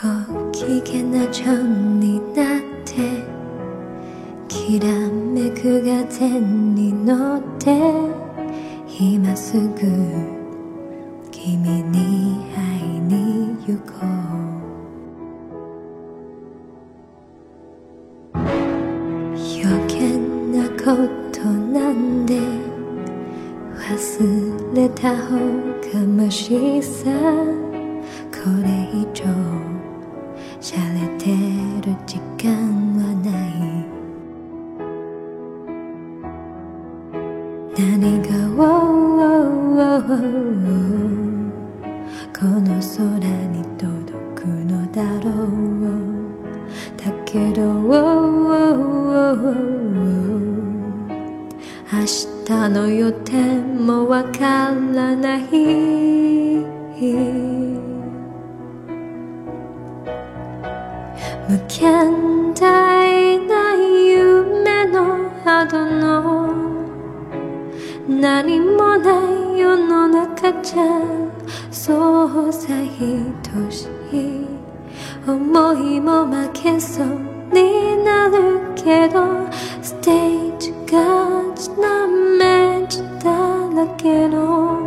いけなちゃんになってきらめく風に乗って今すぐ君に会いに行こう余計なことなんで忘れた方がましさこれ何がこの空に届くのだろう。だけど明日の予定もわからない。無限大。何もない世の中じゃそうさ愛しい思いも負けそうになるけどステージがちなめちだらけの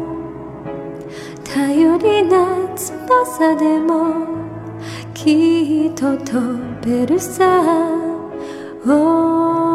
頼りな翼でもきっと飛べるさ、oh